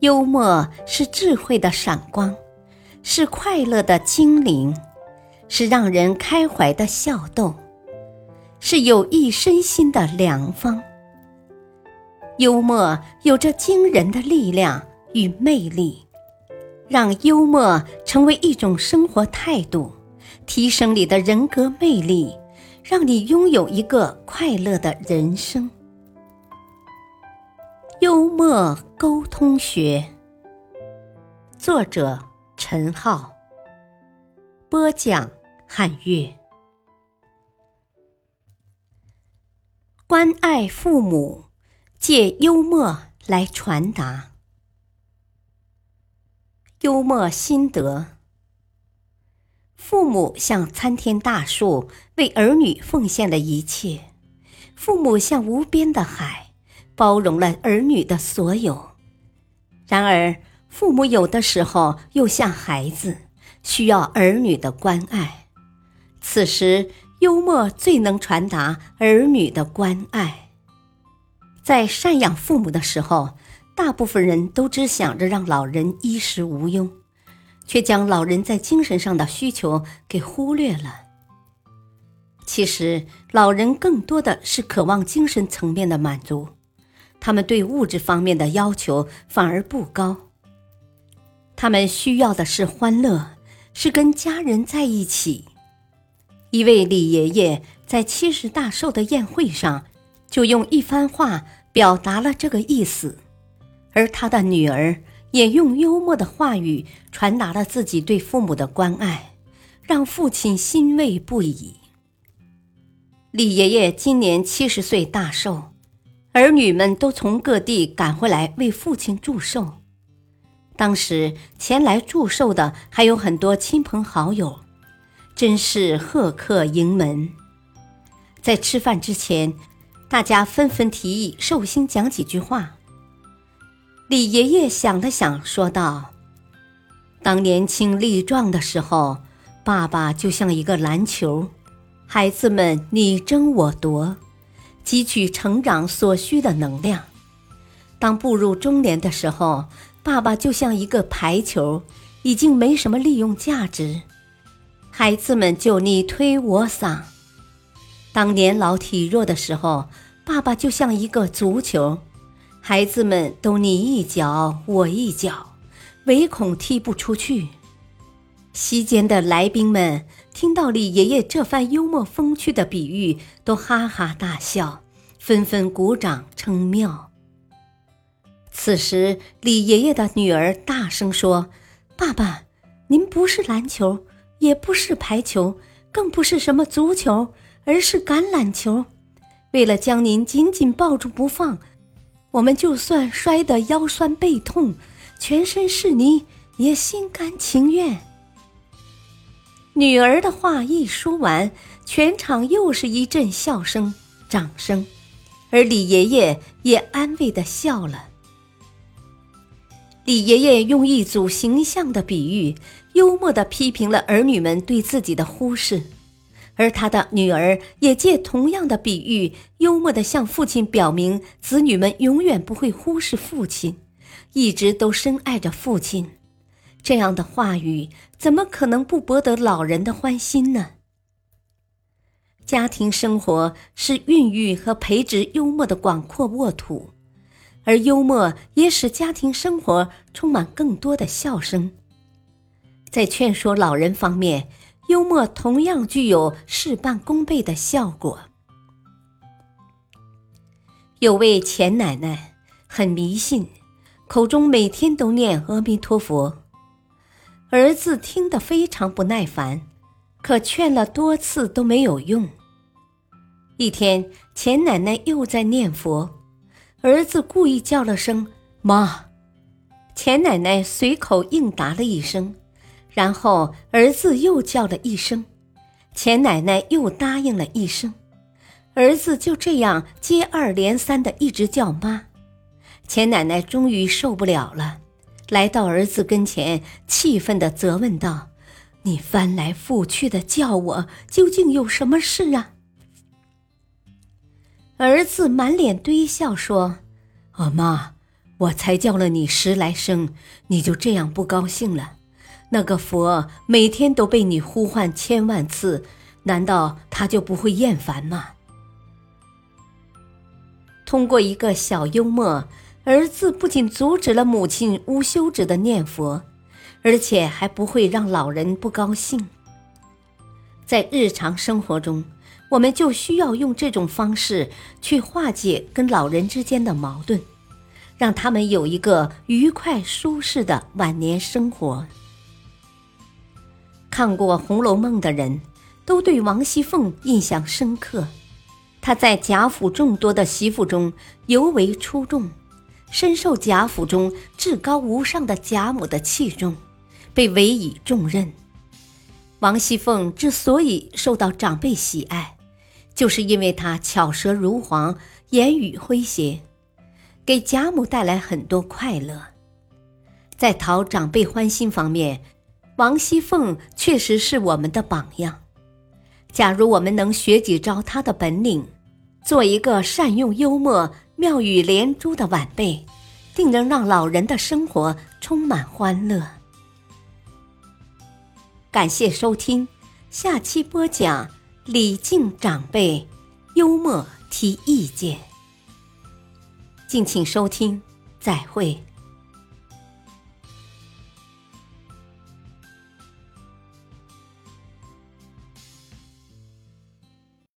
幽默是智慧的闪光，是快乐的精灵，是让人开怀的笑动，是有益身心的良方。幽默有着惊人的力量与魅力，让幽默成为一种生活态度，提升你的人格魅力，让你拥有一个快乐的人生。幽默沟通学，作者陈浩，播讲汉月。关爱父母，借幽默来传达。幽默心得：父母像参天大树，为儿女奉献了一切；父母像无边的海。包容了儿女的所有，然而父母有的时候又像孩子，需要儿女的关爱。此时，幽默最能传达儿女的关爱。在赡养父母的时候，大部分人都只想着让老人衣食无忧，却将老人在精神上的需求给忽略了。其实，老人更多的是渴望精神层面的满足。他们对物质方面的要求反而不高，他们需要的是欢乐，是跟家人在一起。一位李爷爷在七十大寿的宴会上，就用一番话表达了这个意思，而他的女儿也用幽默的话语传达了自己对父母的关爱，让父亲欣慰不已。李爷爷今年七十岁大寿。儿女们都从各地赶回来为父亲祝寿。当时前来祝寿的还有很多亲朋好友，真是贺客迎门。在吃饭之前，大家纷纷提议寿星讲几句话。李爷爷想了想，说道：“当年轻力壮的时候，爸爸就像一个篮球，孩子们你争我夺。”汲取成长所需的能量。当步入中年的时候，爸爸就像一个排球，已经没什么利用价值，孩子们就你推我搡。当年老体弱的时候，爸爸就像一个足球，孩子们都你一脚我一脚，唯恐踢不出去。席间的来宾们听到李爷爷这番幽默风趣的比喻，都哈哈大笑，纷纷鼓掌称妙。此时，李爷爷的女儿大声说：“爸爸，您不是篮球，也不是排球，更不是什么足球，而是橄榄球。为了将您紧紧抱住不放，我们就算摔得腰酸背痛，全身是泥，也心甘情愿。”女儿的话一说完，全场又是一阵笑声、掌声，而李爷爷也安慰的笑了。李爷爷用一组形象的比喻，幽默的批评了儿女们对自己的忽视，而他的女儿也借同样的比喻，幽默的向父亲表明，子女们永远不会忽视父亲，一直都深爱着父亲。这样的话语怎么可能不博得老人的欢心呢？家庭生活是孕育和培植幽默的广阔沃土，而幽默也使家庭生活充满更多的笑声。在劝说老人方面，幽默同样具有事半功倍的效果。有位钱奶奶很迷信，口中每天都念阿弥陀佛。儿子听得非常不耐烦，可劝了多次都没有用。一天，钱奶奶又在念佛，儿子故意叫了声“妈”，钱奶奶随口应答了一声，然后儿子又叫了一声，钱奶奶又答应了一声，儿子就这样接二连三的一直叫妈，钱奶奶终于受不了了。来到儿子跟前，气愤地责问道：“你翻来覆去的叫我，究竟有什么事啊？”儿子满脸堆笑说：“阿妈，我才叫了你十来声，你就这样不高兴了？那个佛每天都被你呼唤千万次，难道他就不会厌烦吗？通过一个小幽默，儿子不仅阻止了母亲无休止的念佛，而且还不会让老人不高兴。在日常生活中，我们就需要用这种方式去化解跟老人之间的矛盾。让他们有一个愉快舒适的晚年生活。看过《红楼梦》的人都对王熙凤印象深刻，她在贾府众多的媳妇中尤为出众，深受贾府中至高无上的贾母的器重，被委以重任。王熙凤之所以受到长辈喜爱，就是因为她巧舌如簧，言语诙谐。给贾母带来很多快乐，在讨长辈欢心方面，王熙凤确实是我们的榜样。假如我们能学几招她的本领，做一个善用幽默、妙语连珠的晚辈，定能让老人的生活充满欢乐。感谢收听，下期播讲礼敬长辈，幽默提意见。敬请收听，再会。